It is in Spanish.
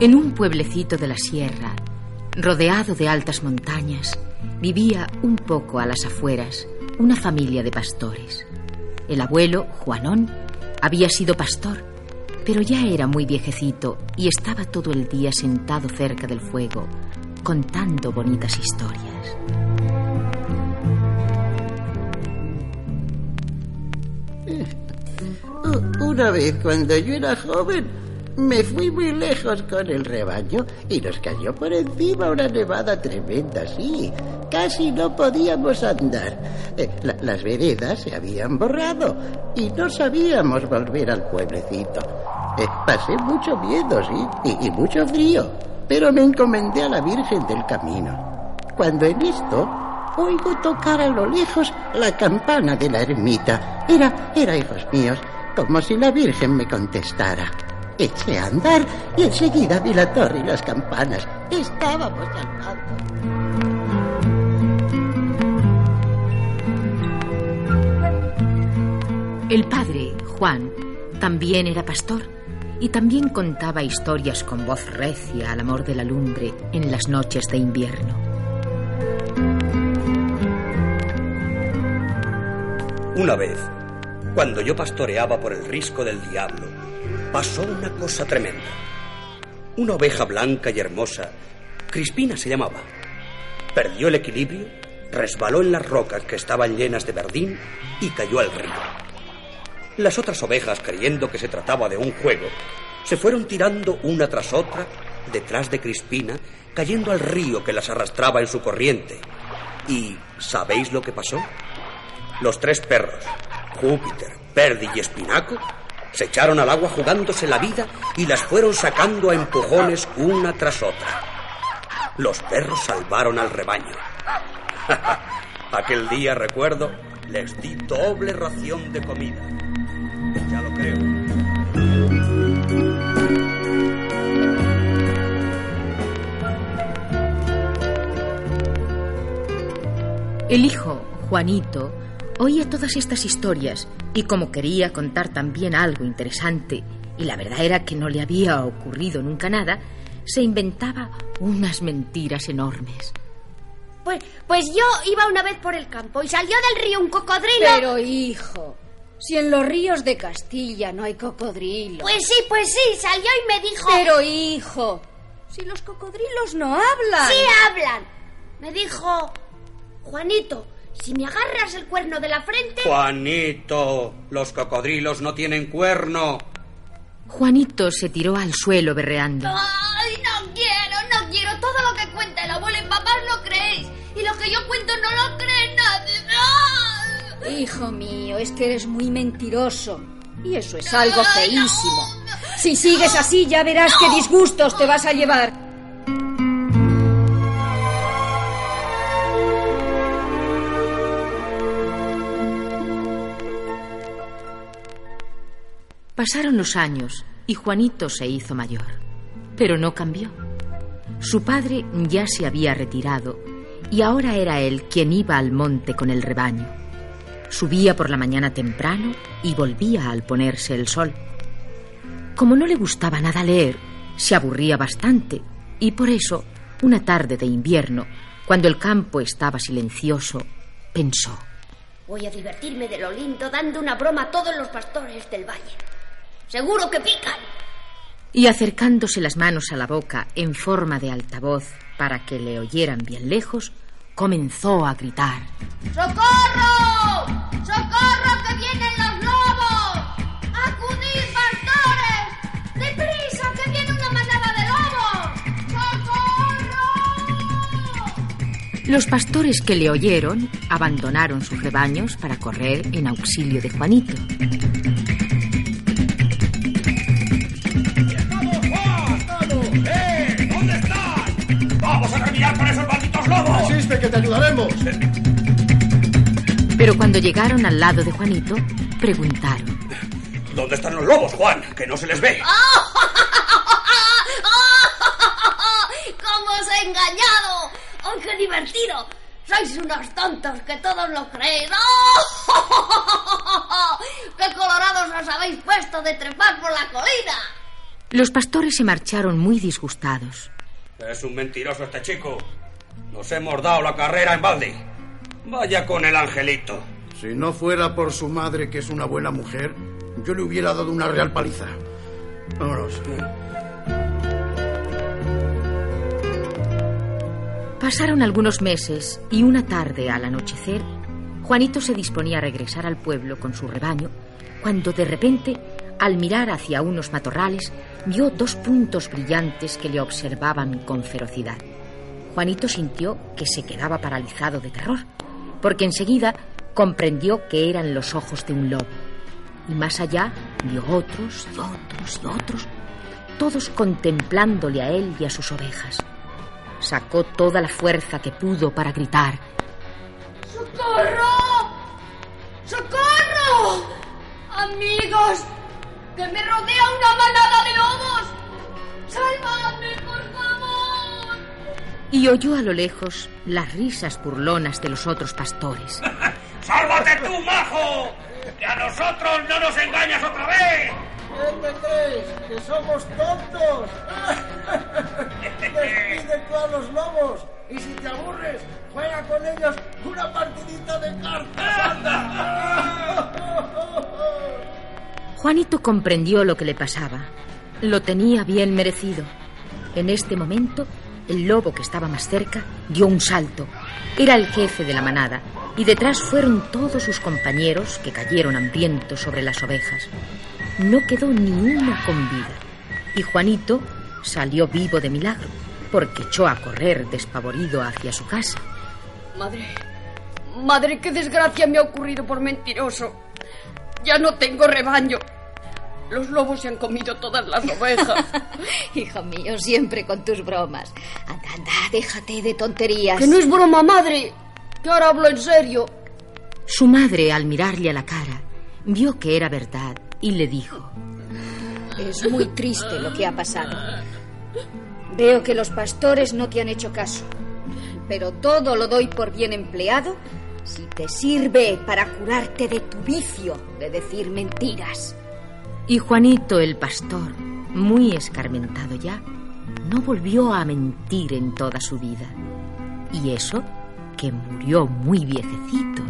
En un pueblecito de la sierra, rodeado de altas montañas, vivía un poco a las afueras una familia de pastores. El abuelo, Juanón, había sido pastor, pero ya era muy viejecito y estaba todo el día sentado cerca del fuego, contando bonitas historias. Una vez cuando yo era joven, me fui muy lejos con el rebaño y nos cayó por encima una nevada tremenda, sí. Casi no podíamos andar. Eh, las veredas se habían borrado y no sabíamos volver al pueblecito. Eh, pasé mucho miedo, sí, y, mucho frío, pero me encomendé a la Virgen del Camino. Cuando en esto oigo tocar a lo lejos la campana de la ermita. Era, era, hijos míos, como si la Virgen me contestara. Eché a andar y enseguida vi la torre y las campanas. Estábamos llamando. El padre, Juan, también era pastor y también contaba historias con voz recia al amor de la lumbre en las noches de invierno. Una vez, cuando yo pastoreaba por el risco del diablo, pasó una cosa tremenda. Una oveja blanca y hermosa, Crispina se llamaba, perdió el equilibrio, resbaló en las rocas que estaban llenas de verdín y cayó al río. Las otras ovejas, creyendo que se trataba de un juego, se fueron tirando una tras otra detrás de Crispina, cayendo al río que las arrastraba en su corriente. ¿Y sabéis lo que pasó? Los tres perros, Júpiter, Perdi y Espinaco, se echaron al agua jugándose la vida y las fueron sacando a empujones una tras otra. Los perros salvaron al rebaño. Aquel día, recuerdo, les di doble ración de comida. Ya lo creo. El hijo, Juanito, oía todas estas historias y como quería contar también algo interesante, y la verdad era que no le había ocurrido nunca nada, se inventaba unas mentiras enormes. Pues, pues yo iba una vez por el campo y salió del río un cocodrilo. Pero hijo, si en los ríos de Castilla no hay cocodrilos. Pues sí, pues sí, salió y me dijo... Pero hijo, si los cocodrilos no hablan. Sí hablan. Me dijo, Juanito, si me agarras el cuerno de la frente... Juanito, los cocodrilos no tienen cuerno. Juanito se tiró al suelo berreando. ¡Ay, no quiero, no quiero! Todo lo que cuenta el abuelo y papá lo creéis. Y lo que yo cuento no lo cree nadie. ¡Ah! Hijo mío, es que eres muy mentiroso. Y eso es algo feísimo. Si sigues así, ya verás qué disgustos te vas a llevar. Pasaron los años y Juanito se hizo mayor, pero no cambió. Su padre ya se había retirado y ahora era él quien iba al monte con el rebaño. Subía por la mañana temprano y volvía al ponerse el sol. Como no le gustaba nada leer, se aburría bastante y por eso, una tarde de invierno, cuando el campo estaba silencioso, pensó. Voy a divertirme de lo lindo dando una broma a todos los pastores del valle. Seguro que pican. Y acercándose las manos a la boca en forma de altavoz para que le oyeran bien lejos, comenzó a gritar. ¡Socorro! ¡Socorro que vienen los lobos! ¡Acudid, pastores! ¡Deprisa que viene una manada de lobos! ¡Socorro! Los pastores que le oyeron abandonaron sus rebaños para correr en auxilio de Juanito. Que te ayudaremos. Pero cuando llegaron al lado de Juanito, preguntaron. ¿Dónde están los lobos, Juan? Que no se les ve. ¡Cómo os he engañado! ¡Oh, qué divertido! Sois unos tontos que todos lo creéis. ¡Oh! ¡Qué colorados os habéis puesto de trepar por la colina! Los pastores se marcharon muy disgustados. Es un mentiroso este chico. Nos hemos dado la carrera en balde. Vaya con el angelito. Si no fuera por su madre, que es una buena mujer, yo le hubiera dado una real paliza. Vámonos. Pasaron algunos meses y una tarde al anochecer, Juanito se disponía a regresar al pueblo con su rebaño, cuando de repente, al mirar hacia unos matorrales, vio dos puntos brillantes que le observaban con ferocidad. Juanito sintió que se quedaba paralizado de terror, porque enseguida comprendió que eran los ojos de un lobo. Y más allá vio otros y otros y otros, todos contemplándole a él y a sus ovejas. Sacó toda la fuerza que pudo para gritar. ¡Socorro! ¡Socorro! Amigos, que me rodea una manada de lobos. ¡Sálvame! Y oyó a lo lejos las risas burlonas de los otros pastores. ¡Sálvate tú, majo! ¡Que a nosotros no nos engañas otra vez! ¿Qué te crees? ¿Que somos tontos? Despide tú a los lobos y si te aburres, juega con ellos una partidita de cartas. ¡Anda! Juanito comprendió lo que le pasaba. Lo tenía bien merecido. En este momento, el lobo que estaba más cerca dio un salto. Era el jefe de la manada y detrás fueron todos sus compañeros que cayeron hambrientos sobre las ovejas. No quedó ni una con vida y Juanito salió vivo de milagro porque echó a correr despavorido hacia su casa. Madre, madre, qué desgracia me ha ocurrido por mentiroso. Ya no tengo rebaño. Los lobos se han comido todas las ovejas. Hijo mío, siempre con tus bromas. Anda, anda, déjate de tonterías. que no es broma, madre. Que ahora hablo en serio. Su madre, al mirarle a la cara, vio que era verdad y le dijo, Es muy triste lo que ha pasado. Veo que los pastores no te han hecho caso. Pero todo lo doy por bien empleado si te sirve para curarte de tu vicio de decir mentiras. Y Juanito el pastor, muy escarmentado ya, no volvió a mentir en toda su vida. Y eso que murió muy viejecito.